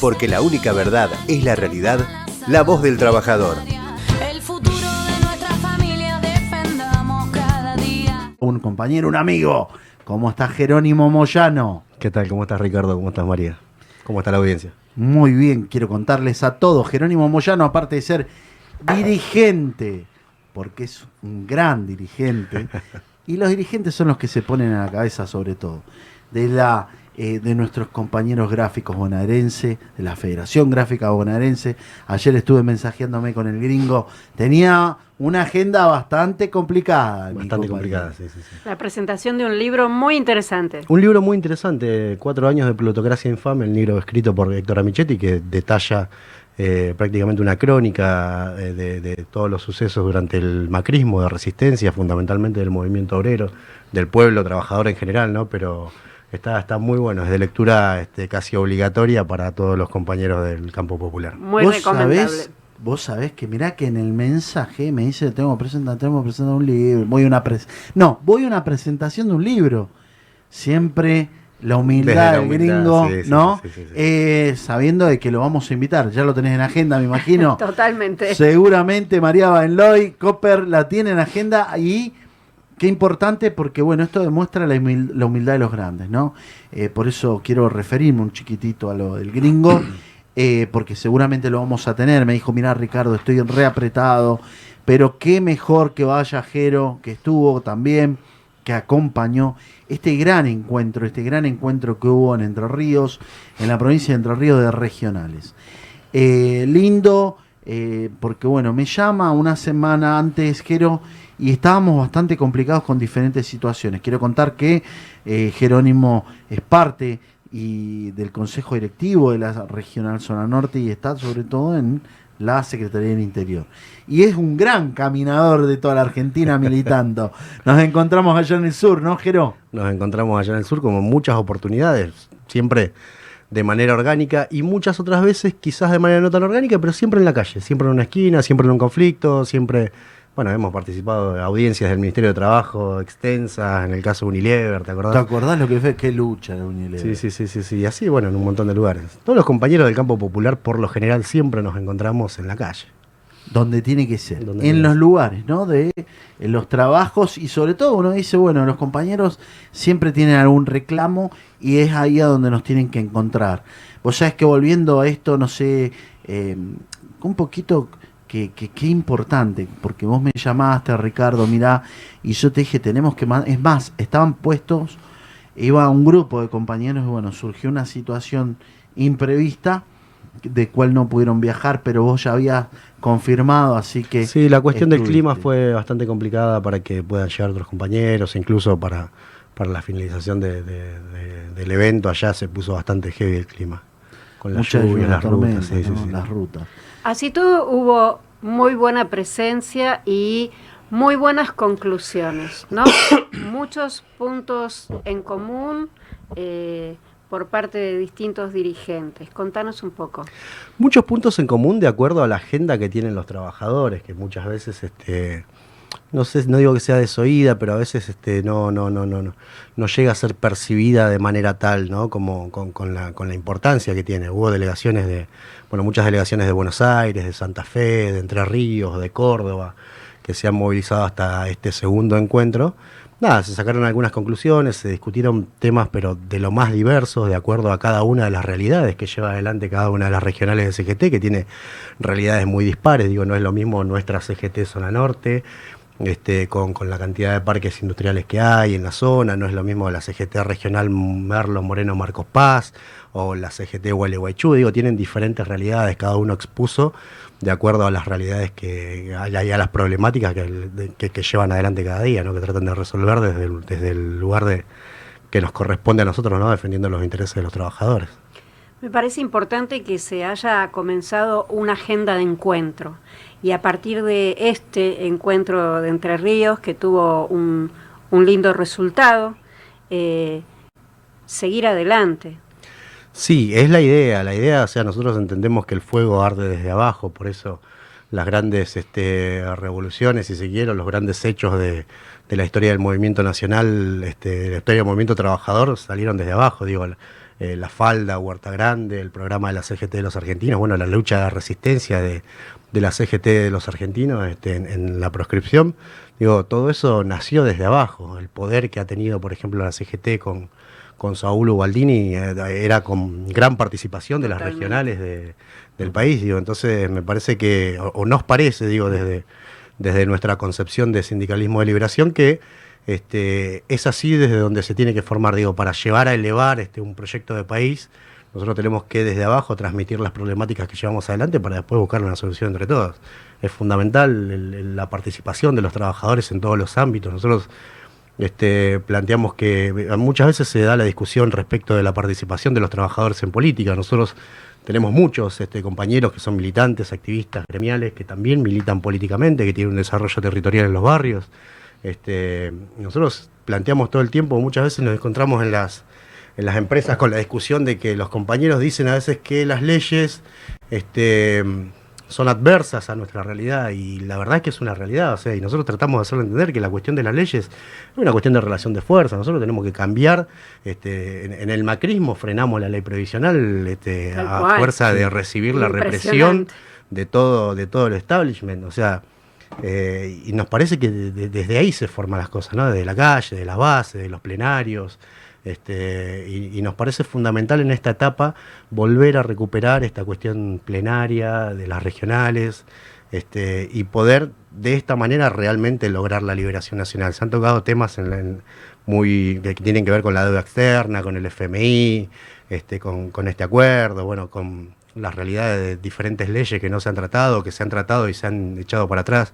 Porque la única verdad es la realidad, la voz del trabajador. El futuro de nuestra familia defendamos cada día. Un compañero, un amigo. ¿Cómo está Jerónimo Moyano? ¿Qué tal? ¿Cómo estás Ricardo? ¿Cómo estás María? ¿Cómo está la audiencia? Muy bien, quiero contarles a todos. Jerónimo Moyano, aparte de ser dirigente, porque es un gran dirigente, y los dirigentes son los que se ponen a la cabeza sobre todo, de la eh, de nuestros compañeros gráficos bonaerense, de la Federación Gráfica Bonaerense. Ayer estuve mensajeándome con el gringo. Tenía una agenda bastante complicada. Bastante complicada, sí, sí, sí. La presentación de un libro muy interesante. Un libro muy interesante, Cuatro años de plutocracia infame, el libro escrito por Héctor Amichetti, que detalla eh, prácticamente una crónica eh, de, de todos los sucesos durante el macrismo, de resistencia, fundamentalmente del movimiento obrero, del pueblo trabajador en general, ¿no? Pero está, está muy bueno, es de lectura este, casi obligatoria para todos los compañeros del campo popular. Muy ¿Vos recomendable. sabés, vos sabés que mirá que en el mensaje me dice tengo que presentar, tengo que presentar un libro, voy a una pres no, voy a una presentación de un libro. Siempre la humildad del gringo, sí, sí, ¿no? sí, sí, sí. Eh, sabiendo de que lo vamos a invitar, ya lo tenés en agenda, me imagino. Totalmente. Seguramente María Benloy, Copper la tiene en agenda y qué importante porque bueno, esto demuestra la, humil- la humildad de los grandes, ¿no? Eh, por eso quiero referirme un chiquitito a lo del gringo, eh, porque seguramente lo vamos a tener. Me dijo, mira Ricardo, estoy reapretado, pero qué mejor que vaya Jero, que estuvo también, que acompañó este gran encuentro, este gran encuentro que hubo en Entre Ríos, en la provincia de Entre Ríos de regionales. Eh, lindo, porque bueno, me llama una semana antes, Jero, y estábamos bastante complicados con diferentes situaciones. Quiero contar que eh, Jerónimo es parte y del Consejo Directivo de la Regional Zona Norte y está sobre todo en la Secretaría del Interior. Y es un gran caminador de toda la Argentina militando. Nos encontramos allá en el sur, ¿no, Jero? Nos encontramos allá en el sur como muchas oportunidades, siempre de manera orgánica y muchas otras veces quizás de manera no tan orgánica, pero siempre en la calle, siempre en una esquina, siempre en un conflicto, siempre, bueno, hemos participado de audiencias del Ministerio de Trabajo extensas, en el caso de Unilever, ¿te acordás? ¿Te acordás lo que fue? Qué lucha de Unilever. Sí, sí, sí, sí, sí, y así, bueno, en un montón de lugares. Todos los compañeros del campo popular, por lo general, siempre nos encontramos en la calle. donde tiene que ser, Donde en los ser. lugares, ¿no? De en los trabajos y sobre todo uno dice, bueno, los compañeros siempre tienen algún reclamo y es ahí a donde nos tienen que encontrar. Vos sabés que volviendo a esto, no sé, eh, un poquito que, que, que importante, porque vos me llamaste, Ricardo, mirá, y yo te dije, tenemos que... Es más, estaban puestos, iba un grupo de compañeros y bueno, surgió una situación imprevista de cual no pudieron viajar, pero vos ya habías confirmado, así que... Sí, la cuestión del clima fue bastante complicada para que puedan llegar otros compañeros, incluso para, para la finalización de- de- de- del evento allá se puso bastante heavy el clima. Con las Muchas lluvias, las rutas. Así todo hubo muy buena presencia y muy buenas conclusiones, ¿no? Muchos puntos en común eh, por parte de distintos dirigentes. Contanos un poco. Muchos puntos en común de acuerdo a la agenda que tienen los trabajadores, que muchas veces este no sé, no digo que sea desoída, pero a veces este no no no no no, no llega a ser percibida de manera tal, ¿no? Como con, con la con la importancia que tiene. Hubo delegaciones de bueno, muchas delegaciones de Buenos Aires, de Santa Fe, de Entre Ríos, de Córdoba, que se han movilizado hasta este segundo encuentro. Nada, se sacaron algunas conclusiones, se discutieron temas, pero de lo más diversos, de acuerdo a cada una de las realidades que lleva adelante cada una de las regionales de CGT, que tiene realidades muy dispares. Digo, no es lo mismo nuestra CGT Zona Norte, este, con, con la cantidad de parques industriales que hay en la zona, no es lo mismo la CGT regional Merlo Moreno Marcos Paz o la CGT Gualeguaychú, digo, tienen diferentes realidades, cada uno expuso de acuerdo a las realidades que hay a las problemáticas que- que llevan adelante cada día, ¿no? que tratan de resolver desde el, desde el lugar de que nos corresponde a nosotros, ¿no? defendiendo los intereses de los trabajadores. Me parece importante que se haya comenzado una agenda de encuentro y a partir de este encuentro de Entre Ríos, que tuvo un, un lindo resultado, eh, seguir adelante. Sí, es la idea. La idea, o sea, nosotros entendemos que el fuego arde desde abajo, por eso las grandes este, revoluciones, si se quiere, los grandes hechos de, de la historia del movimiento nacional, este, de la historia del movimiento trabajador, salieron desde abajo. Digo, eh, La Falda, Huerta Grande, el programa de la CGT de los argentinos, bueno, la lucha de resistencia de, de la CGT de los argentinos este, en, en la proscripción. Digo, todo eso nació desde abajo. El poder que ha tenido, por ejemplo, la CGT con, con Saúl Ubaldini eh, era con gran participación de las regionales de- del país. Digo, entonces me parece que, o, o nos parece, digo, desde, desde nuestra concepción de sindicalismo de liberación, que este, es así desde donde se tiene que formar, digo, para llevar a elevar este, un proyecto de país. Nosotros tenemos que desde abajo transmitir las problemáticas que llevamos adelante para después buscar una solución entre todos. Es fundamental la participación de los trabajadores en todos los ámbitos. Nosotros este, planteamos que eh, muchas veces se da la discusión respecto de la participación de los trabajadores en política. Nosotros tenemos muchos compañeros que son militantes, activistas gremiales, que también militan políticamente, que tienen un desarrollo territorial en los barrios. Este, nosotros planteamos todo el tiempo, muchas veces nos encontramos en las, en las empresas con la discusión de que los compañeros dicen a veces que las leyes este, son adversas a nuestra realidad y la verdad es que es una realidad, o sea, y nosotros tratamos de hacerle entender que la cuestión de las leyes es una cuestión de relación de fuerza, nosotros tenemos que cambiar, este, en, en el macrismo frenamos la ley previsional este, a cual. fuerza de recibir la represión de todo, de todo el establishment, o sea, eh, y nos parece que de- de- desde ahí se forman las cosas, ¿no? Desde la calle, de la base, de los plenarios, este, y, nos parece fundamental en esta etapa volver a recuperar esta cuestión plenaria de las regionales este, y poder de esta manera realmente lograr la liberación nacional. Se han tocado temas en- muy que tienen que ver con la deuda externa, con el FMI, este, con, con este acuerdo, bueno, con las realidades de diferentes leyes que no se han tratado, que se han tratado y se han echado para atrás.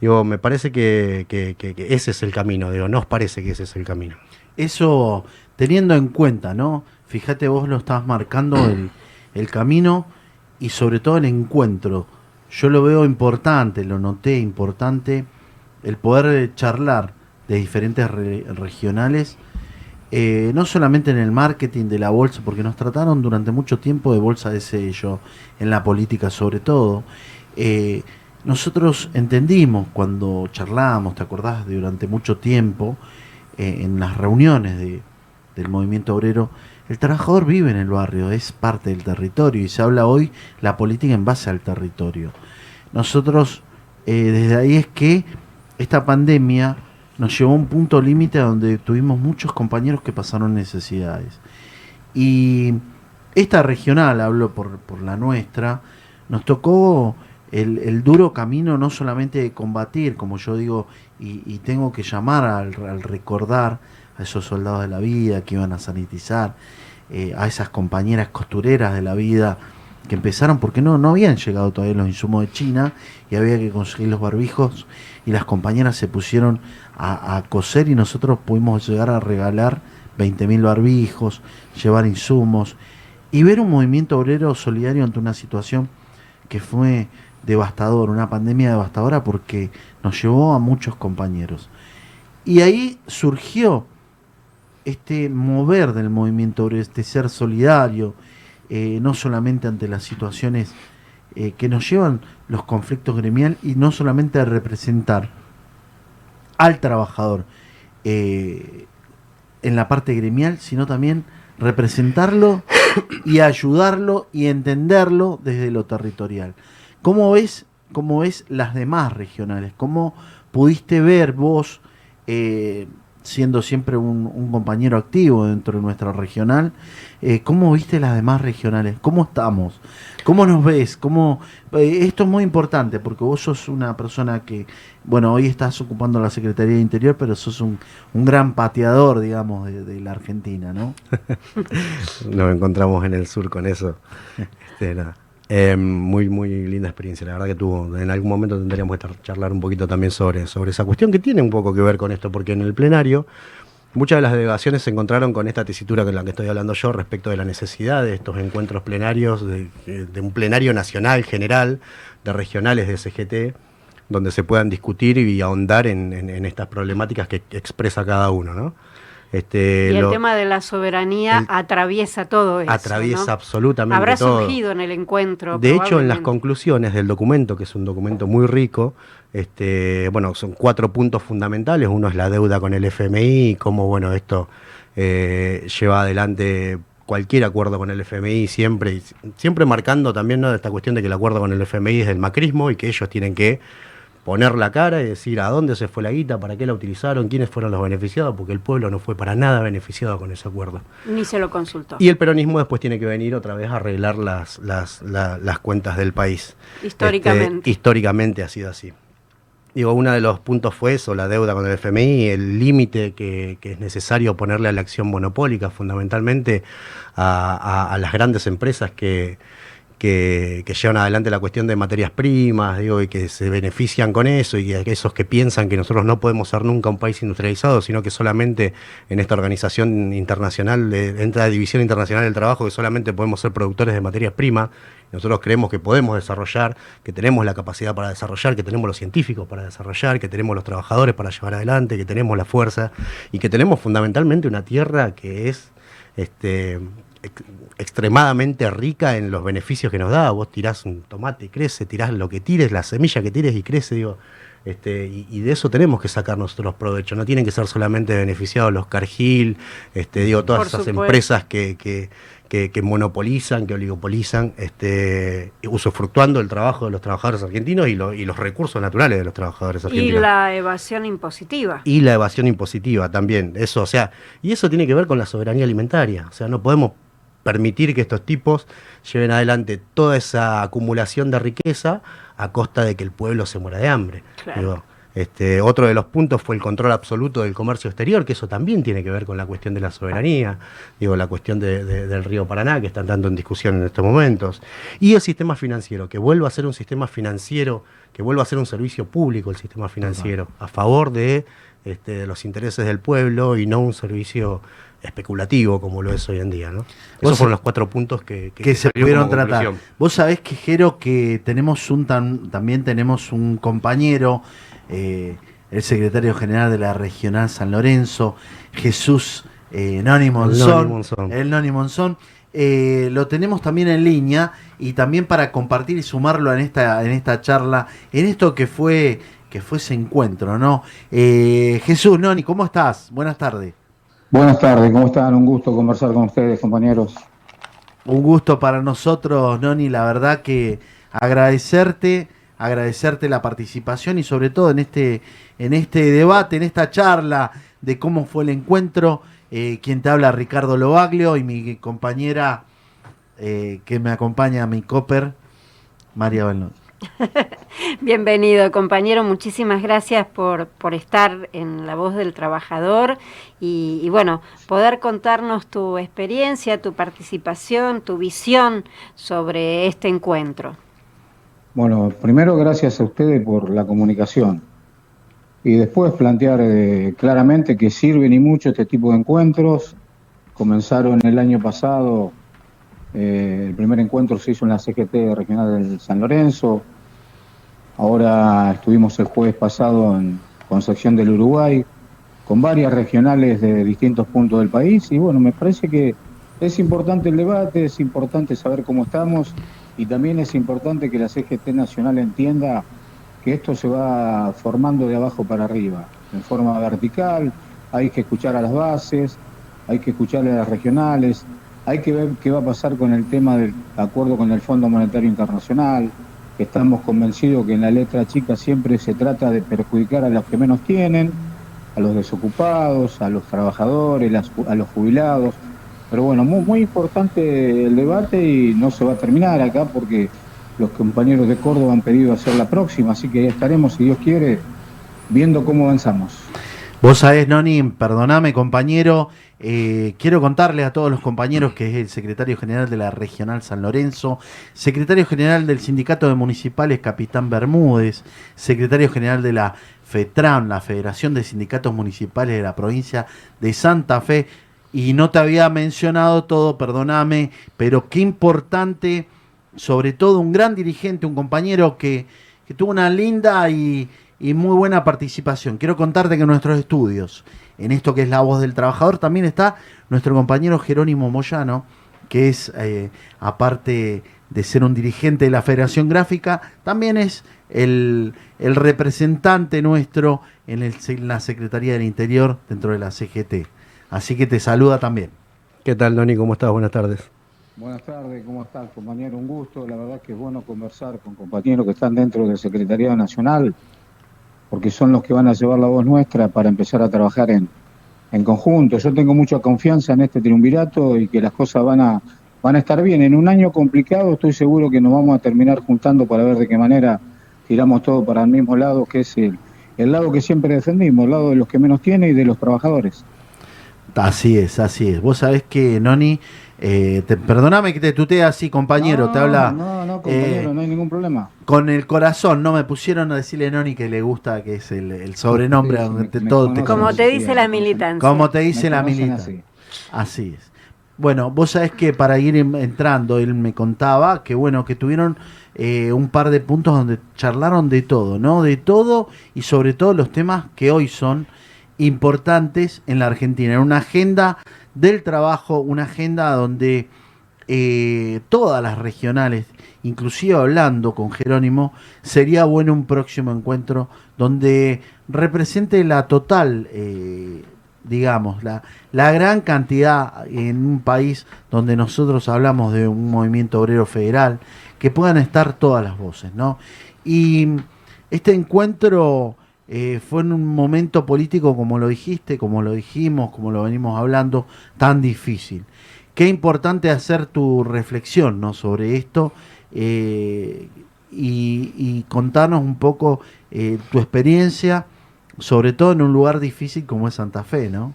Digo, me parece que, que- que- que ese es el camino, digo, nos parece que ese es el camino. Eso teniendo en cuenta, ¿no? Fíjate, vos lo estabas marcando el, el camino y sobre todo el encuentro. Yo lo veo importante, lo noté importante, el poder charlar de diferentes re- regionales, eh, no solamente en el marketing de la bolsa, porque nos trataron durante mucho tiempo de bolsa de sello, en la política sobre todo. Eh, nosotros entendimos cuando charlábamos, ¿te acordás? Durante mucho tiempo, eh, en las reuniones de- del movimiento obrero, el trabajador vive en el barrio, es parte del territorio y se habla hoy la política en base al territorio. Nosotros, desde ahí es que esta pandemia nos llevó a un punto límite donde tuvimos muchos compañeros que pasaron necesidades. Y esta regional, hablo por, por la nuestra, nos tocó el, el duro camino no solamente de combatir, como yo digo, y, tengo que llamar al, al recordar a esos soldados de la vida que iban a sanitizar, eh, a esas compañeras costureras de la vida que empezaron porque no, no habían llegado todavía los insumos de China y había que conseguir los barbijos y las compañeras se pusieron a, coser y nosotros pudimos llegar a regalar 20.000 barbijos, llevar insumos y ver un movimiento obrero solidario ante una situación que fue devastador, una pandemia devastadora porque nos llevó a muchos compañeros. Y ahí surgió este mover del movimiento obrero, este ser solidario, eh, no solamente ante las situaciones eh, que nos llevan los conflictos gremial y no solamente a representar al trabajador eh, en la parte gremial, sino también representarlo y ayudarlo y entenderlo desde lo territorial. ¿Cómo ves, cómo ves las demás regionales? ¿Cómo pudiste ver vos, eh, siendo siempre un, un compañero activo dentro de nuestra regional, eh, cómo viste las demás regionales? ¿Cómo estamos? ¿Cómo nos ves? ¿Cómo, eh, esto es muy importante porque vos sos una persona que, bueno, hoy estás ocupando la Secretaría de Interior, pero sos un, un gran pateador, digamos, de, de la Argentina, ¿no? Nos encontramos en el sur con eso. Este, nada. Eh, muy, muy linda experiencia, la verdad que tuvo. En algún momento tendríamos que charlar un poquito también sobre, sobre esa cuestión que tiene un poco que ver con esto, porque en el plenario muchas de las delegaciones se encontraron con esta tesitura con la que estoy hablando yo respecto de la necesidad de estos encuentros plenarios, de, de un plenario nacional general, de regionales de CGT, donde se puedan discutir y ahondar en- en estas problemáticas que expresa cada uno, ¿no? Este, Y el lo- tema de la soberanía el- atraviesa todo eso. atraviesa ¿no? absolutamente Habrá todo. surgido en el encuentro. De hecho, en las conclusiones del documento, que es un documento muy rico, este, bueno, son cuatro puntos fundamentales. Uno es la deuda con el FMI y cómo, bueno, esto eh, lleva adelante cualquier acuerdo con el FMI, siempre, siempre marcando también ¿no? esta cuestión de que el acuerdo con el FMI es del macrismo y que ellos tienen que poner la cara y decir a dónde se fue la guita, para qué la utilizaron, quiénes fueron los beneficiados, porque el pueblo no fue para nada beneficiado con ese acuerdo. Ni se lo consultó. Y el peronismo después tiene que venir otra vez a arreglar las, las, la- las cuentas del país. Históricamente. Este, históricamente ha sido así. Digo, uno de los puntos fue eso, la deuda con el FMI, el límite que, que es necesario ponerle a la acción monopólica, fundamentalmente a, a- a las grandes empresas que, que, llevan adelante la cuestión de materias primas, digo, y que se benefician con eso, y esos que piensan que nosotros no podemos ser nunca un país industrializado, sino que solamente en esta organización internacional, de, entra la División Internacional del Trabajo, que solamente podemos ser productores de materias primas, nosotros creemos que podemos desarrollar, que tenemos la capacidad para desarrollar, que tenemos los científicos para desarrollar, que tenemos los trabajadores para llevar adelante, que tenemos la fuerza y que tenemos fundamentalmente una tierra que es este, ex- extremadamente rica en los beneficios que nos da. Vos tirás un tomate, crece, tirás lo que tires, la semilla que tires y crece, digo. Este, y, y de eso tenemos que sacar nosotros provecho. No tienen que ser solamente beneficiados los Cargill, este, digo, todas Por esas supuesto. empresas que, que, que- que monopolizan, que oligopolizan, este, usufructuando el trabajo de los trabajadores argentinos y, lo- y los recursos naturales de los trabajadores Y argentinos la evasión impositiva. y la evasión impositiva también. Eso, o sea, y eso tiene que ver con la soberanía alimentaria. O sea, no podemos permitir que estos tipos lleven adelante toda esa acumulación de riqueza a costa de que el pueblo se muera de hambre. Claro. Digo, este, otro de los puntos fue el control absoluto del comercio exterior, que eso también tiene que ver con la cuestión de la soberanía, digo, la cuestión de- de- del río Paraná, que están tanto en discusión en estos momentos. Y el sistema financiero, que vuelva a ser un sistema financiero, que vuelva a ser un servicio público el sistema financiero, a favor de, este, de los intereses del pueblo y no un servicio especulativo como lo es hoy en día. ¿no? Esos fueron los cuatro puntos que, que se pudieron tratar. conclusión. Vos sabés que Jero que tenemos un tan- también tenemos un compañero, eh, el secretario general de la regional San Lorenzo, Jesús eh, Noni Monzón. el Noni Monzón. eh, lo tenemos también en línea y también para compartir y sumarlo en esta en esta charla, en esto que fue que fue ese encuentro, ¿no? Eh, Jesús Noni, ¿cómo estás? Buenas tardes. Buenas tardes, ¿cómo están? Un gusto conversar con ustedes, compañeros. Un gusto para nosotros, Noni, la verdad que agradecerte, agradecerte la participación y sobre todo en este, en este debate, en esta charla de cómo fue el encuentro. Eh, quien te habla, Ricardo Lobaglio, y mi compañera eh, que me acompaña, mi copper, María Balnón. Bienvenido, compañero. Muchísimas gracias por, por estar en La Voz del Trabajador y, y, bueno, poder contarnos tu experiencia, tu participación, tu visión sobre este encuentro. Bueno, primero gracias a ustedes por la comunicación y después plantear eh, claramente que sirven y mucho este tipo de encuentros. Comenzaron el año pasado, eh, el primer encuentro se hizo en la CGT regional del San Lorenzo, ahora estuvimos el jueves pasado en Concepción del Uruguay, con varias regionales de distintos puntos del país. Y bueno, me parece que es importante el debate, es importante saber cómo estamos y también es importante que la CGT Nacional entienda que esto se va formando de abajo para arriba, en forma vertical, hay que escuchar a las bases, hay que escuchar a las regionales, hay que ver qué va a pasar con el tema del acuerdo con el Fondo Monetario Internacional, que estamos convencidos que en la letra chica siempre se trata de perjudicar a los que menos tienen, a los desocupados, a los trabajadores, a los jubilados. Pero bueno, muy, muy importante el debate y no se va a terminar acá porque los compañeros de Córdoba han pedido hacer la próxima, así que ahí estaremos, si Dios quiere, viendo cómo avanzamos. Vos sabés, Noni, perdoname, compañero. eh, quiero contarle a todos los compañeros que es el secretario general de la Regional San Lorenzo, secretario general del Sindicato de Municipales Capitán Bermúdez, secretario general de la FETRAN, la Federación de Sindicatos Municipales de la provincia de Santa Fe. Y no te había mencionado todo, perdoname, pero qué importante, sobre todo un gran dirigente, un compañero que tuvo una linda y, y muy buena participación. Quiero contarte que en nuestros estudios, en esto que es la voz del trabajador, también está nuestro compañero Jerónimo Moyano, que es, eh, aparte de ser un dirigente de la Federación Gráfica, también es el, el representante nuestro en, el- en la Secretaría del Interior dentro de la CGT. Así que te saluda también. ¿Qué tal, Noni? ¿Cómo estás? Buenas tardes. Buenas tardes, ¿cómo estás, compañero? Un gusto. La verdad que es bueno conversar con compañeros que están dentro del Secretariado Nacional, porque son los que van a llevar la voz nuestra para empezar a trabajar en, en conjunto. Yo tengo mucha confianza en este triunvirato y que las cosas van a, van a estar bien. En un año complicado estoy seguro que nos vamos a terminar juntando para ver de qué manera tiramos todo para el mismo lado, que es el, el lado que siempre defendimos, el lado de los que menos tienen y de los trabajadores. Así es, así es. Vos sabés que, Noni, eh, te, perdóname que te tutee así, compañero, No, te habla No, no, compañero, eh, no hay ningún problema. con el corazón, no me pusieron a decirle Noni que le gusta, que es el, el sobrenombre Sí, donde me- me todo te. Como te dice la militancia. Como te dice la conocen milita. así. Así es. Bueno, vos sabés que para ir entrando, él me contaba que bueno, que tuvieron eh, un par de puntos donde charlaron de todo, ¿no? De todo y sobre todo los temas que hoy son importantes en la Argentina. En una agenda del trabajo, una agenda donde eh, todas las regionales, inclusive hablando con Jerónimo, sería bueno un próximo encuentro donde represente la total, eh, digamos, la, la gran cantidad en un país donde nosotros hablamos de un movimiento obrero federal, que puedan estar todas las voces, ¿no? Y este encuentro eh, fue en un momento político, como lo dijiste, como lo dijimos, como lo venimos hablando, tan difícil. Qué importante hacer tu reflexión ¿no? sobre esto eh, y, y contarnos un poco eh, tu experiencia, sobre todo en un lugar difícil como es Santa Fe, ¿no?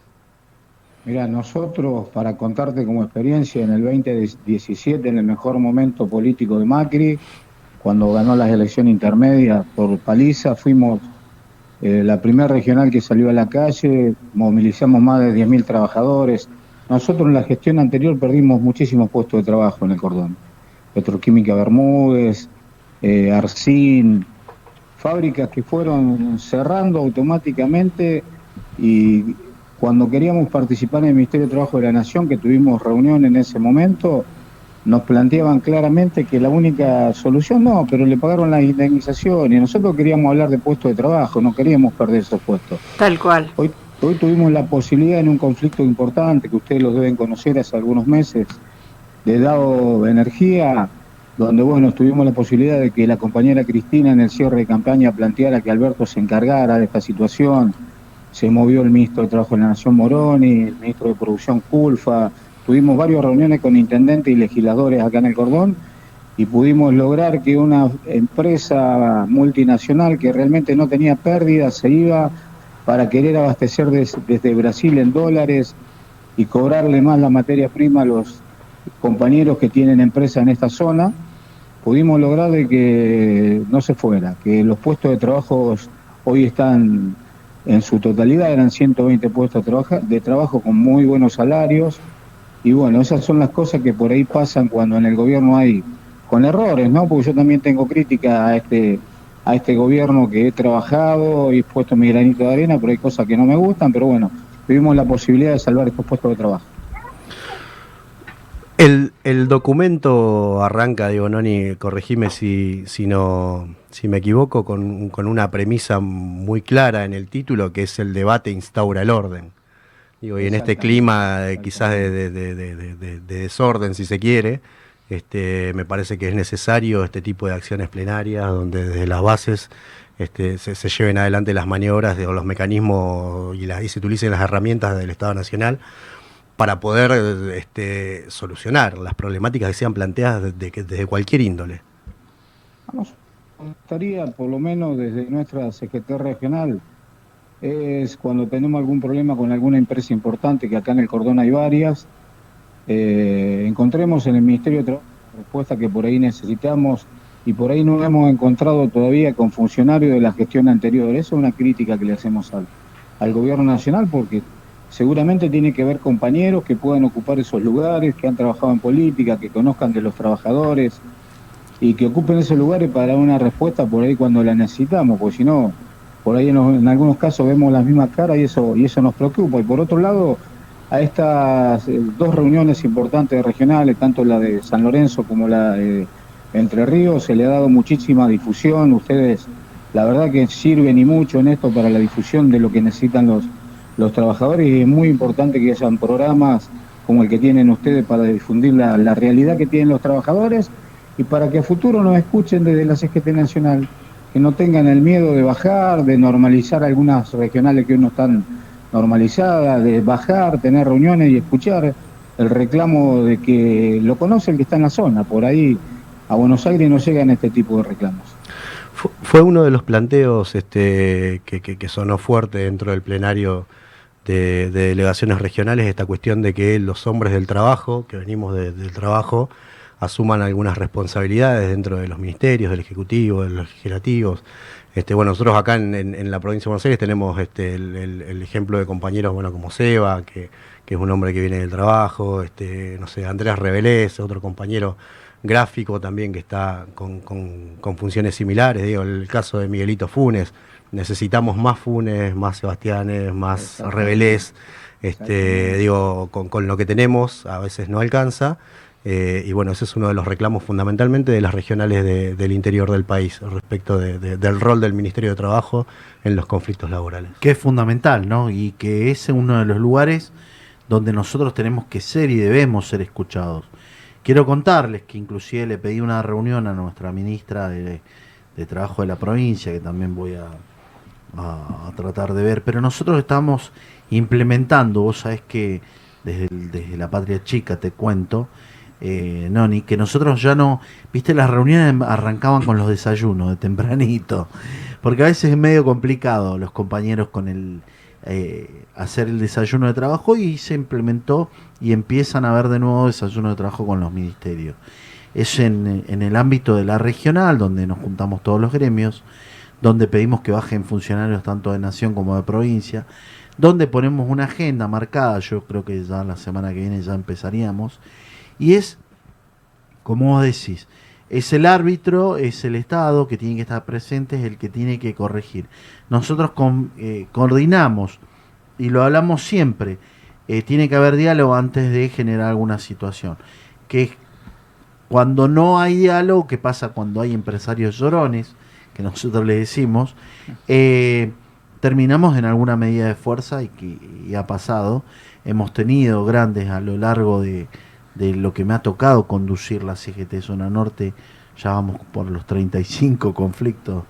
Mira, nosotros, para contarte como experiencia, en el 2017, en el mejor momento político de Macri, cuando ganó las elecciones intermedias por paliza, fuimos eh, la primera regional que salió a la calle, movilizamos más de 10.000 trabajadores. Nosotros en la gestión anterior perdimos muchísimos puestos de trabajo en el cordón. Petroquímica Bermúdez, eh, fábricas que fueron cerrando automáticamente y cuando queríamos participar en el Ministerio de Trabajo de la Nación, que tuvimos reunión en ese momento, nos planteaban claramente que la única solución no, pero le pagaron la indemnización y nosotros queríamos hablar de puestos de trabajo, no queríamos perder esos puestos. Tal cual. Hoy, hoy tuvimos la posibilidad en un conflicto importante que ustedes lo deben conocer hace algunos meses, de Dado Energía, donde bueno, tuvimos la posibilidad de que la compañera Cristina en el cierre de campaña planteara que Alberto se encargara de esta situación. Se movió el ministro de Trabajo de la Nación Moroni, el ministro de Producción Culfa. Tuvimos varias reuniones con intendentes y legisladores acá en el Cordón y pudimos lograr que una empresa multinacional que realmente no tenía pérdidas se iba para querer abastecer des- desde Brasil en dólares y cobrarle más la materia prima a los compañeros que tienen empresa en esta zona, pudimos lograr de que no se fuera, que los puestos de trabajo hoy están en su totalidad, eran 120 puestos de trabajo con muy buenos salarios, y bueno, esas son las cosas que por ahí pasan cuando en el gobierno hay, con errores, ¿no? Porque yo también tengo crítica a este a este gobierno que he trabajado y he puesto mi granito de arena, pero hay cosas que no me gustan, pero bueno, tuvimos la posibilidad de salvar estos puestos de trabajo. El, el documento arranca, digo, Noni, corregime si, si, no, si me equivoco, con, con una premisa muy clara en el título, que es el debate instaura el orden. Digo, y en este clima de, quizás de, de- de- de- de- de- de desorden, si se quiere, este, me parece que es necesario este tipo de acciones plenarias, donde desde las bases este, se, se lleven adelante las maniobras de, o los mecanismos y, las- y se utilicen las herramientas del Estado Nacional para poder este, solucionar las problemáticas que sean planteadas desde, cualquier índole. Vamos, gustaría, por lo menos desde nuestra Secretaría Regional, es cuando tenemos algún problema con alguna empresa importante, que acá en el Cordón hay varias, eh, encontremos en el Ministerio de Trabajo respuesta que por ahí necesitamos y por ahí no hemos encontrado todavía con funcionarios de la gestión anterior. Eso es una crítica que le hacemos al, al Gobierno Nacional porque seguramente tiene que haber compañeros que puedan ocupar esos lugares, que han trabajado en política, que conozcan de los trabajadores y que ocupen esos lugares para una respuesta por ahí cuando la necesitamos, porque si no, por ahí en, algunos casos vemos las mismas caras y eso, y eso nos preocupa. Y por otro lado, a estas eh, dos reuniones importantes regionales, tanto la de San Lorenzo como la de Entre Ríos, se le ha dado muchísima difusión. Ustedes, la verdad que sirven y mucho en esto para la difusión de lo que necesitan los, los trabajadores y es muy importante que hayan programas como el que tienen ustedes para difundir la, la realidad que tienen los trabajadores y para que a futuro nos escuchen desde la CGT Nacional, que no tengan el miedo de bajar, de normalizar algunas regionales que hoy no están normalizadas, de bajar, tener reuniones y escuchar el reclamo de que lo conoce el que está en la zona. Por ahí a Buenos Aires no llegan este tipo de reclamos. Fu- Fue uno de los planteos este, que, sonó fuerte dentro del plenario de, de delegaciones regionales, esta cuestión de que los hombres del trabajo, que venimos de- del trabajo, asuman algunas responsabilidades dentro de los ministerios, del Ejecutivo, de los legislativos. Este, bueno, nosotros acá en, en- en la provincia de Buenos Aires tenemos este, el, el- el ejemplo de compañeros bueno, como Seba, que, que es un hombre que viene del trabajo, este, no sé, Andrés Revelés, otro compañero gráfico también que está con, con- con funciones similares, digo, el caso de Miguelito Funes, necesitamos más Funes, más Sebastianes, más. Revelés, este, digo, con, con lo que tenemos a veces no alcanza, eh, y bueno, ese es uno de los reclamos fundamentalmente de las regionales de- del interior del país respecto de- de- del rol del Ministerio de Trabajo en los conflictos laborales. que es fundamental, ¿no? Y que es uno de los lugares donde nosotros tenemos que ser y debemos ser escuchados. Quiero contarles que inclusive le pedí una reunión a nuestra ministra de, de Trabajo de la provincia, que también voy a, a- tratar de ver, pero nosotros estamos implementando, vos sabés que desde, desde la patria chica te cuento, eh, Noni, que nosotros ya no, viste, las reuniones arrancaban con los desayunos de tempranito, porque a veces es medio complicado los compañeros con el eh, hacer el desayuno de trabajo y se implementó y empiezan a haber de nuevo desayuno de trabajo con los ministerios. Es en, en el ámbito de la regional, donde nos juntamos todos los gremios, donde pedimos que bajen funcionarios tanto de nación como de provincia, donde ponemos una agenda marcada, yo creo que ya la semana que viene ya empezaríamos, y es, como vos decís, es el árbitro, es el Estado que tiene que estar presente, es el que tiene que corregir. Nosotros eh, coordinamos y lo hablamos siempre, eh, tiene que haber diálogo antes de generar alguna situación. Que cuando no hay diálogo, ¿qué pasa cuando hay empresarios llorones? Que nosotros le decimos, eh, terminamos en alguna medida de fuerza y que y ha pasado. Hemos tenido grandes a lo largo de, de lo que me ha tocado conducir la CGT Zona Norte, ya vamos por los 35 conflictos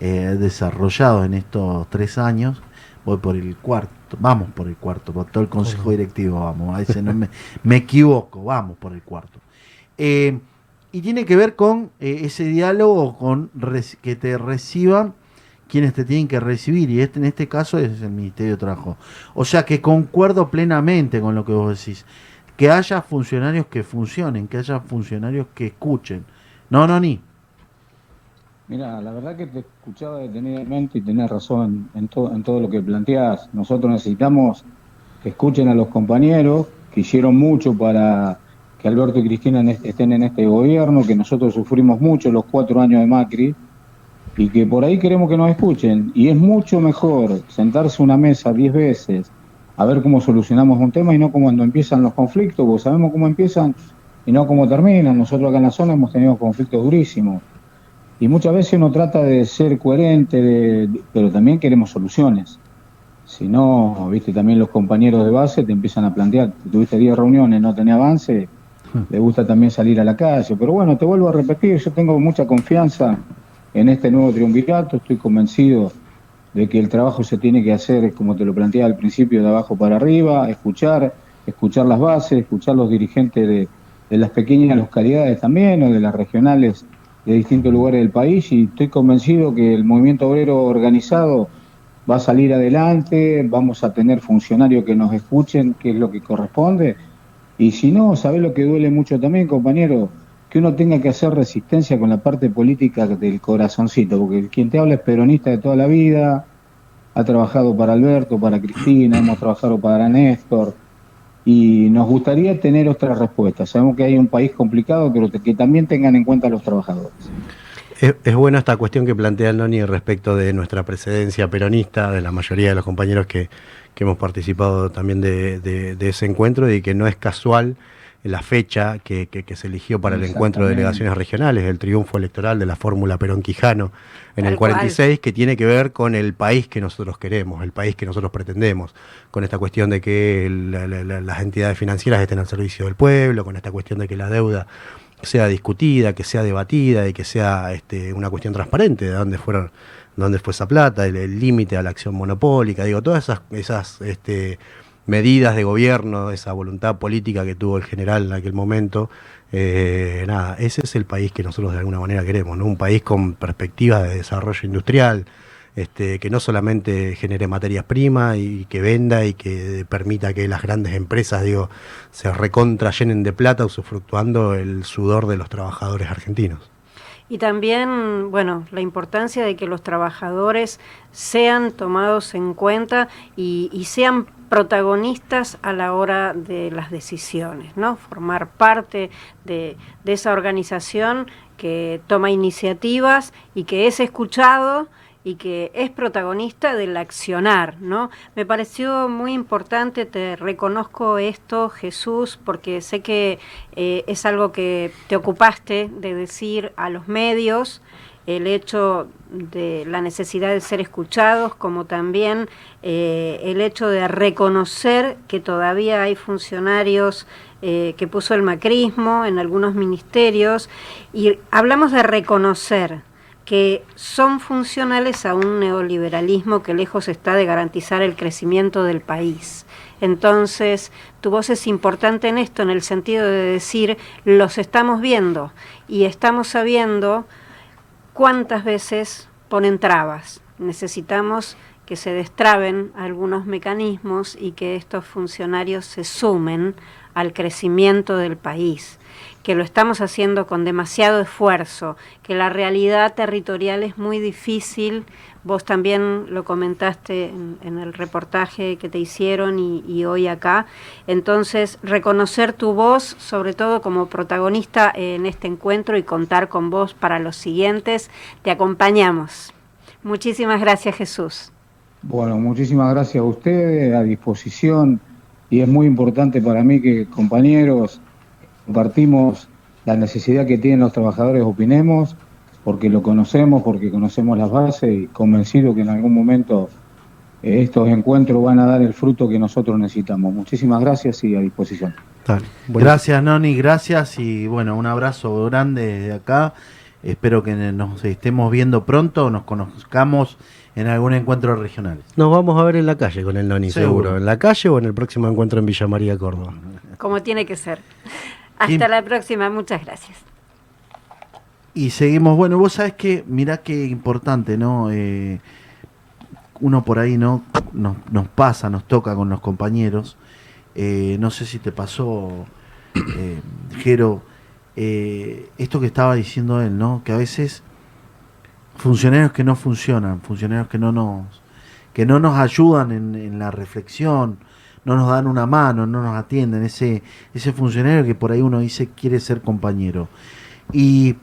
eh, desarrollados en estos tres años. Voy por el cuarto, vamos por el cuarto, por todo el consejo directivo, vamos, a veces no me, me equivoco, vamos por el cuarto. Eh, y tiene que ver con eh, ese diálogo, con que te reciban quienes te tienen que recibir, y este, en este caso es el Ministerio de Trabajo. O sea que concuerdo plenamente con lo que vos decís, que haya funcionarios que funcionen, que haya funcionarios que escuchen. No, no, ni. Mira, la verdad que te escuchaba detenidamente y tenés razón en, to- en todo lo que planteás. Nosotros necesitamos que escuchen a los compañeros que hicieron mucho para que Alberto y Cristina este- estén en este gobierno, que nosotros sufrimos mucho los cuatro años de Macri y que por ahí queremos que nos escuchen. Y es mucho mejor sentarse a una mesa diez veces a ver cómo solucionamos un tema y no como cuando empiezan los conflictos, porque sabemos cómo empiezan y no cómo terminan. Nosotros acá en la zona hemos tenido conflictos durísimos. Y muchas veces uno trata de ser coherente, de- pero también queremos soluciones. Si no, viste, también los compañeros de base te empiezan a plantear, tuviste 10 reuniones, no tenés avance, le gusta también salir a la calle. Pero bueno, te vuelvo a repetir, yo tengo mucha confianza en este nuevo triunvirato, estoy convencido de que el trabajo se tiene que hacer, como te lo planteaba al principio, de abajo para arriba, escuchar, escuchar las bases, escuchar los dirigentes de, de las pequeñas localidades también, o de las regionales de distintos lugares del país, y estoy convencido que el movimiento obrero organizado va a salir adelante, vamos a tener funcionarios que nos escuchen, que es lo que corresponde, y si no, ¿sabés lo que duele mucho también, compañero? Que uno tenga que hacer resistencia con la parte política del corazoncito, porque quien te habla es peronista de toda la vida, ha trabajado para Alberto, para Cristina, hemos trabajado para Néstor, y nos gustaría tener otras respuestas. Sabemos que hay un país complicado, pero que también tengan en cuenta a los trabajadores. Es, es buena esta cuestión que plantea el Noni respecto de nuestra precedencia peronista, de la mayoría de los compañeros que, que hemos participado también de, de- de ese encuentro y que no es casual la fecha que, que- que se eligió para el encuentro de delegaciones regionales, el triunfo electoral de la fórmula Perón-Quijano en Tal el cual. 46, que tiene que ver con el país que nosotros queremos, el país que nosotros pretendemos, con esta cuestión de que la- la- la- las entidades financieras estén al servicio del pueblo, con esta cuestión de que la deuda sea discutida, que sea debatida y que sea este, una cuestión transparente de dónde fueron, dónde fue esa plata, el el límite a la acción monopólica, digo, todas esas, esas este, medidas de gobierno, esa voluntad política que tuvo el general en aquel momento, eh, nada, ese es el país que nosotros de alguna manera queremos, ¿no? Un país con perspectivas de desarrollo industrial, este, que no solamente genere materias primas y que venda y que permita que las grandes empresas, digo, se recontra llenen de plata usufructuando el sudor de los trabajadores argentinos. Y también, bueno, la importancia de que los trabajadores sean tomados en cuenta y, y sean protagonistas a la hora de las decisiones, ¿no? Formar parte de, de esa organización que toma iniciativas y que es escuchado y que es protagonista del accionar, ¿no? Me pareció muy importante, te reconozco esto, Jesús, porque sé que eh, es algo que te ocupaste de decir a los medios, el hecho de la necesidad de ser escuchados, como también eh, el hecho de reconocer que todavía hay funcionarios eh, que puso el macrismo en algunos ministerios, y hablamos de reconocer que son funcionales a un neoliberalismo que lejos está de garantizar el crecimiento del país. Entonces, tu voz es importante en esto, en el sentido de decir, los estamos viendo y estamos sabiendo cuántas veces ponen trabas. Necesitamos que se destraben algunos mecanismos y que estos funcionarios se sumen al crecimiento del país, que lo estamos haciendo con demasiado esfuerzo, que la realidad territorial es muy difícil. Vos también lo comentaste en, el reportaje que te hicieron y, y hoy acá. Entonces, reconocer tu voz, sobre todo como protagonista en este encuentro y contar con vos para los siguientes, te acompañamos. Muchísimas gracias, Jesús. Bueno, muchísimas gracias a ustedes, a disposición, y es muy importante para mí que compañeros compartimos la necesidad que tienen los trabajadores, opinemos, porque lo conocemos, porque conocemos las bases y convencido que en algún momento eh, estos encuentros van a dar el fruto que nosotros necesitamos. Muchísimas gracias y a disposición. Dale, bueno. Gracias, Noni, gracias y bueno, un abrazo grande desde acá. Espero que nos estemos viendo pronto, nos conozcamos en algún encuentro regional. Nos vamos a ver en la calle con el Noni, seguro. Seguro. En la calle o en el próximo encuentro en Villa María, Córdoba. Como tiene que ser. Hasta la próxima, muchas gracias. Y seguimos, bueno, vos sabés que, mirá qué importante, ¿no? Eh, uno por ahí, ¿no? Nos, nos pasa, nos toca con los compañeros. Eh, no sé si te pasó, eh, Jero, eh, esto que estaba diciendo él, ¿no? Que a veces funcionarios que no funcionan, funcionarios que no nos, que no nos ayudan en, en la reflexión, no nos dan una mano, no nos atienden, ese, ese funcionario que por ahí uno dice quiere ser compañero. Y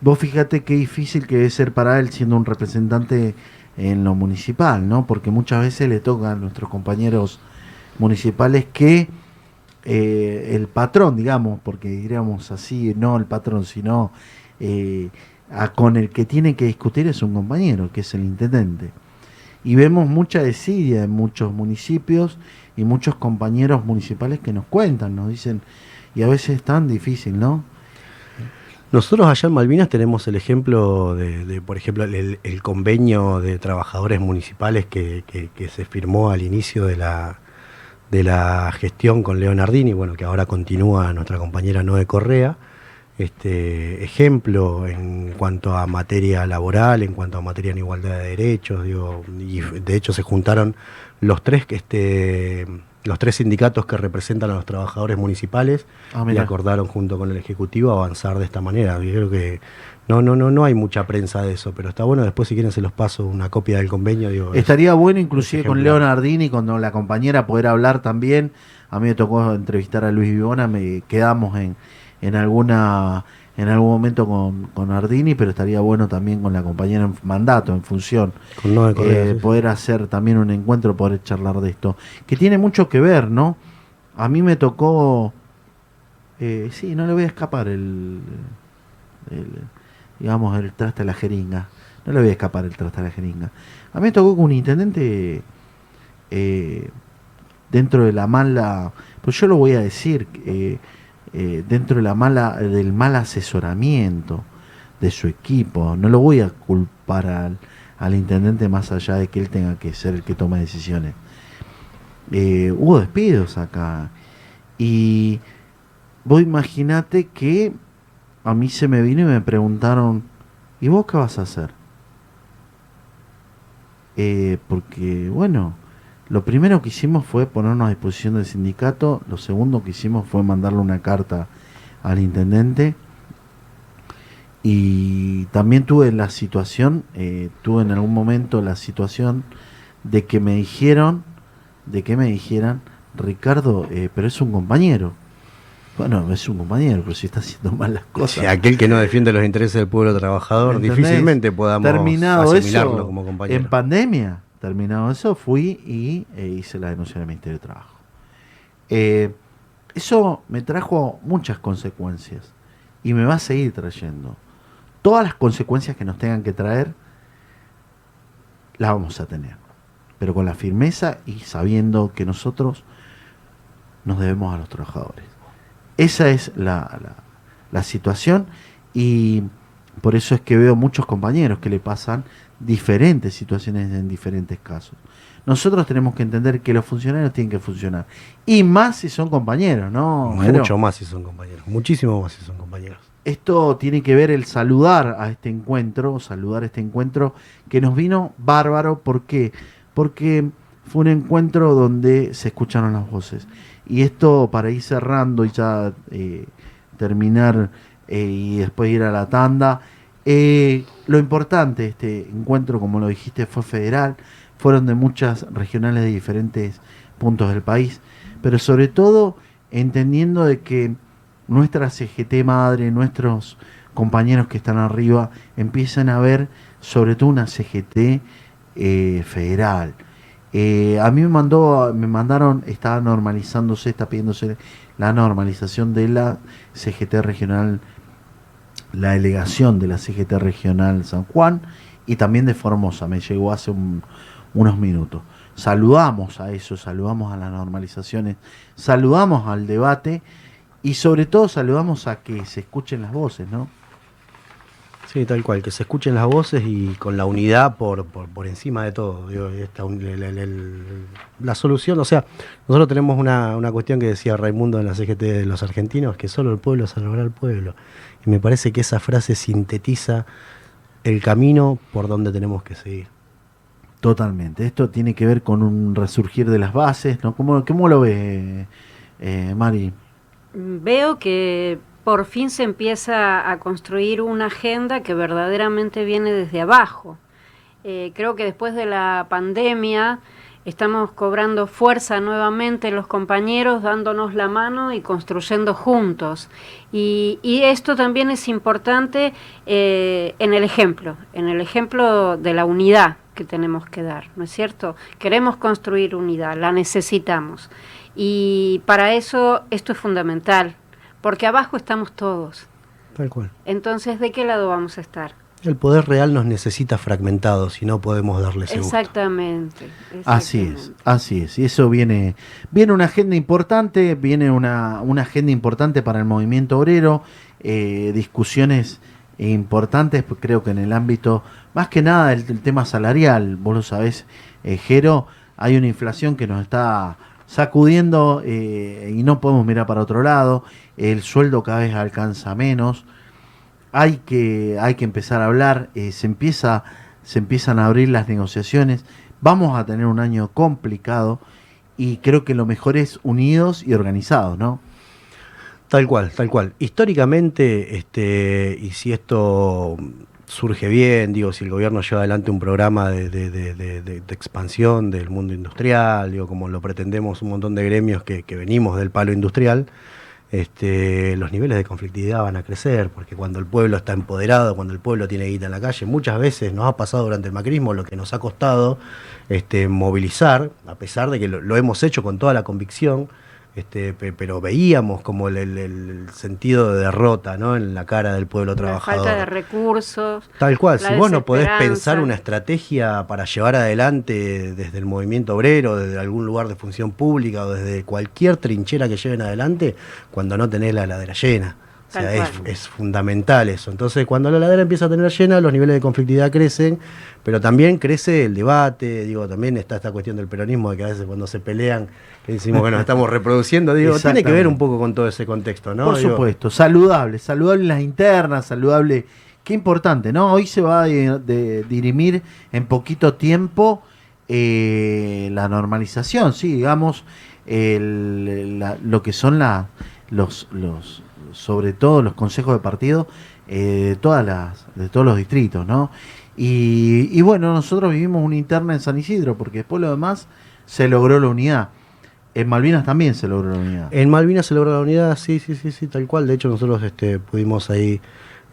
vos fíjate qué difícil que debe ser para él siendo un representante en lo municipal, ¿no? Porque muchas veces le toca a nuestros compañeros municipales que eh, el patrón, digamos, porque diríamos así, no el patrón, sino eh, con el que tiene que discutir es un compañero, que es el intendente. Y vemos mucha desidia en muchos municipios y muchos compañeros municipales que nos cuentan, nos dicen, y a veces es tan difícil, ¿no? Nosotros allá en Malvinas tenemos el ejemplo de, por ejemplo, el, el convenio de trabajadores municipales que, que- que se firmó al inicio de la, de la gestión con Leonardini, bueno, que ahora continúa nuestra compañera Noé Correa. Este ejemplo en cuanto a materia laboral, en cuanto a materia en igualdad de derechos, digo, y de hecho se juntaron los tres que este los tres sindicatos que representan a los trabajadores municipales Ah, y acordaron junto con el ejecutivo avanzar de esta manera. Yo creo que no no no no hay mucha prensa de eso, pero está bueno. Después si quieren se los paso una copia del convenio. Digo, es- Estaría bueno inclusive con. Leonardini, con la compañera, poder hablar también. A mí me tocó entrevistar a Luis Vivona, me quedamos en, en alguna en algún momento con, con Ardini, pero estaría bueno también con la compañera en mandato, en función, con Noé Correa, eh, sí. poder hacer también un encuentro, poder charlar de esto, que tiene mucho que ver, ¿no? A mí me tocó Eh, sí, no le voy a escapar el, el- digamos, el traste a la jeringa. No le voy a escapar el traste a la jeringa. A mí me tocó con un intendente eh, dentro de la mala, pues yo lo voy a decir, eh, dentro de la mala, del mal asesoramiento de su equipo. No lo voy a culpar al, al intendente más allá de que él tenga que ser el que tome decisiones. Eh, hubo despidos acá. Y vos imaginate que a mí se me vino y me preguntaron, ¿y vos qué vas a hacer? Eh, porque, bueno, lo primero que hicimos fue ponernos a disposición del sindicato, lo segundo que hicimos fue mandarle una carta al intendente y también tuve la situación, eh, tuve en algún momento la situación de que me dijeron, de que me dijeran, Ricardo, eh, pero es un compañero. Bueno, es un compañero, pero si está haciendo mal las O cosas. sea, aquel que no defiende los intereses del pueblo trabajador, difícilmente podamos terminado asimilarlo eso, como compañero. En pandemia, terminado eso, fui y eh, hice la denuncia del Ministerio de Trabajo. Eh, eso me trajo muchas consecuencias y me va a seguir trayendo. Todas las consecuencias que nos tengan que traer, las vamos a tener. Pero con la firmeza y sabiendo que nosotros nos debemos a los trabajadores. Esa es la, la- la situación y por eso es que veo muchos compañeros que le pasan diferentes situaciones en diferentes casos. Nosotros tenemos que entender que los funcionarios tienen que funcionar. Y más si son compañeros, ¿no? Mucho más si son compañeros, muchísimo más si son compañeros. Esto tiene que ver el saludar a este encuentro, saludar este encuentro que nos vino bárbaro. ¿Por qué? Porque fue un encuentro donde se escucharon las voces. Y esto para ir cerrando y ya eh, terminar eh, y después ir a la tanda. eh, lo importante de este encuentro, como lo dijiste, fue federal. Fueron de muchas regionales de diferentes puntos del país. Pero sobre todo entendiendo de que nuestra CGT madre, nuestros compañeros que están arriba, empiezan a ver sobre todo una CGT eh, federal. A mí me mandó, me mandaron, está normalizándose, está pidiéndose la normalización de la CGT regional, la delegación de la CGT regional San Juan y también de Formosa, me llegó hace un- unos minutos. Saludamos a eso, saludamos a las normalizaciones, saludamos al debate y sobre todo saludamos a que se escuchen las voces, ¿no? Sí, tal cual, que se escuchen las voces y con la unidad por, por, por encima de todo. esta la solución, o sea, nosotros tenemos una, una cuestión que decía Raimundo en la CGT de los argentinos, que solo el pueblo salvará al pueblo. Y me parece que esa frase sintetiza el camino por donde tenemos que seguir. Totalmente. Esto tiene que ver con un resurgir de las bases, ¿no? ¿Cómo, cómo lo ves, eh, Mari? Veo que por fin se empieza a construir una agenda que verdaderamente viene desde abajo. Eh, creo que después de la pandemia estamos cobrando fuerza nuevamente los compañeros, dándonos la mano y construyendo juntos. Y, y esto también es importante eh, en el ejemplo, en el ejemplo de la unidad que tenemos que dar, ¿no es cierto? Queremos construir unidad, la necesitamos. Y para eso esto es fundamental, porque abajo estamos todos. Tal cual. Entonces, ¿de qué lado vamos a estar? El poder real nos necesita fragmentados y no podemos darle ese gusto. Exactamente. Así es, así es. Y eso viene, viene una agenda importante, viene una, una agenda importante para el movimiento obrero, eh, discusiones importantes, pues creo que en el ámbito, más que nada el, el tema salarial, vos lo sabés, eh, Jero, hay una inflación que nos está sacudiendo eh, y no podemos mirar para otro lado, el sueldo cada vez alcanza menos, hay que, hay que empezar a hablar, eh, se, empieza, se empiezan a abrir las negociaciones, vamos a tener un año complicado y creo que lo mejor es unidos y organizados, ¿no? Tal cual, tal cual. Históricamente, este, y si esto surge bien, digo, si el gobierno lleva adelante un programa de, de- expansión del mundo industrial, digo, como lo pretendemos un montón de gremios que venimos del palo industrial, este, los niveles de conflictividad van a crecer, porque cuando el pueblo está empoderado, cuando el pueblo tiene guita en la calle, muchas veces nos ha pasado durante el macrismo lo que nos ha costado este, movilizar, a pesar de que lo, lo hemos hecho con toda la convicción, este, pe- pero veíamos como el, el- el sentido de derrota ¿no? en la cara del pueblo La trabajador. falta de recursos. Tal cual, si vos no podés pensar una estrategia para llevar adelante desde el movimiento obrero, desde algún lugar de función pública o desde cualquier trinchera que lleven adelante, cuando no tenés la heladera llena. O sea, es, fundamental eso. Entonces, cuando la heladera empieza a tener llena, los niveles de conflictividad crecen, pero también crece el debate, digo, también está esta cuestión del peronismo de que a veces cuando se pelean, que decimos que nos estamos reproduciendo, digo, tiene que ver un poco con todo ese contexto, ¿no? Por Digo, supuesto, saludable, saludable en las internas, saludable. Qué importante, ¿no? Hoy se va a de- de- dirimir en poquito tiempo eh, la normalización, sí, digamos, el- la- lo que son la, los, los, sobre todo los consejos de partido eh, de, todas las, de todos los distritos, ¿no? Y, bueno, nosotros vivimos una interna en San Isidro, porque después lo demás se logró la unidad. En Malvinas también se logró la unidad. En Malvinas se logró la unidad, sí, sí, sí, sí, tal cual. De hecho, nosotros este, pudimos ahí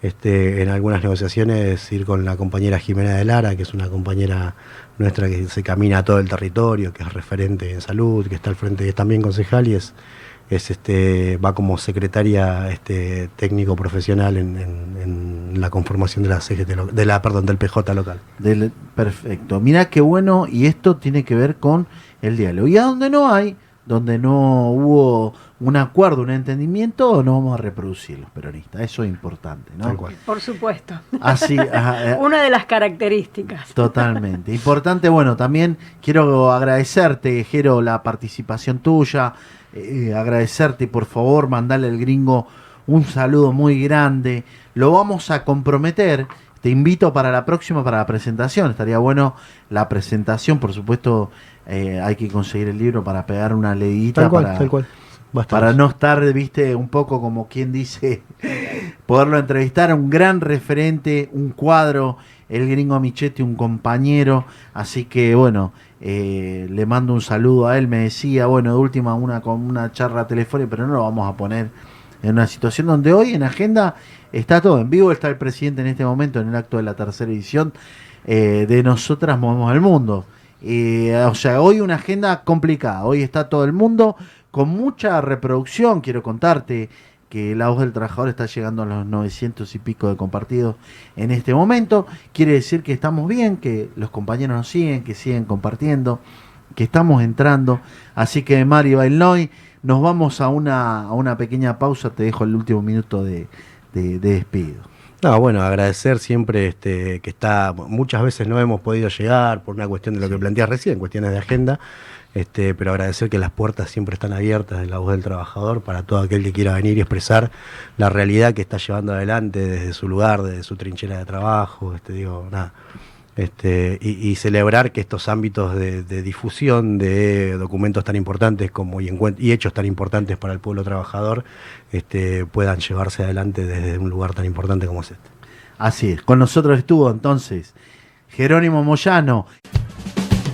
este, en algunas negociaciones ir con la compañera Jimena de Lara, que es una compañera nuestra que se camina a todo el territorio, que es referente en salud, que está al frente, es también concejal y es, es este, va como secretaria este, técnico profesional en, en- en la conformación de la CGT, de la, perdón, del PJ local. Del- perfecto. Mira qué bueno, y esto tiene que ver con el diálogo. Y a donde no hay, donde no hubo un acuerdo, un entendimiento, no vamos a reproducir los peronistas. Eso es importante, ¿no? Tal cual. Por supuesto. Así, ajá, eh, Una de las características. Totalmente. Importante, bueno, también quiero agradecerte, Jero, la participación tuya. Eh, agradecerte, por favor, mandarle al gringo un saludo muy grande. Lo vamos a comprometer. Te invito para la próxima, para la presentación. Estaría bueno la presentación, por supuesto. eh, hay que conseguir el libro para pegar una leidita Tal cual, para, tal cual. Para no estar, viste, un poco como quien dice, poderlo entrevistar, un gran referente, un cuadro, el gringo Michetti, un compañero, así que bueno, eh, le mando un saludo a él, me decía, bueno, de última una con una charla telefónica, pero no lo vamos a poner en una situación donde hoy en agenda está todo en vivo, está el presidente en este momento en el acto de la tercera edición eh, de Nosotras Movemos al Mundo. Eh, o sea, hoy una agenda complicada. Hoy está todo el mundo con mucha reproducción. Quiero contarte que La Voz del Trabajador está llegando a los 900 y pico de compartidos en este momento. Quiere decir que estamos bien, que los compañeros nos siguen, que siguen compartiendo, que estamos entrando. Así que Mario Bailnoy, nos vamos a una, a una pequeña pausa. Te dejo el último minuto de, de- de despido. No, bueno, agradecer siempre este, que está, muchas veces no hemos podido llegar por una cuestión de lo que planteas recién, cuestiones de agenda, este, pero agradecer que las puertas siempre están abiertas en la voz del trabajador para todo aquel que quiera venir y expresar la realidad que está llevando adelante desde su lugar, desde su trinchera de trabajo, este, digo, nada. Este, y, celebrar que estos ámbitos de, de difusión de documentos tan importantes como y, hechos tan importantes para el pueblo trabajador puedan llevarse adelante desde un lugar tan importante como es este. Así es. Con nosotros estuvo entonces Jerónimo Moyano.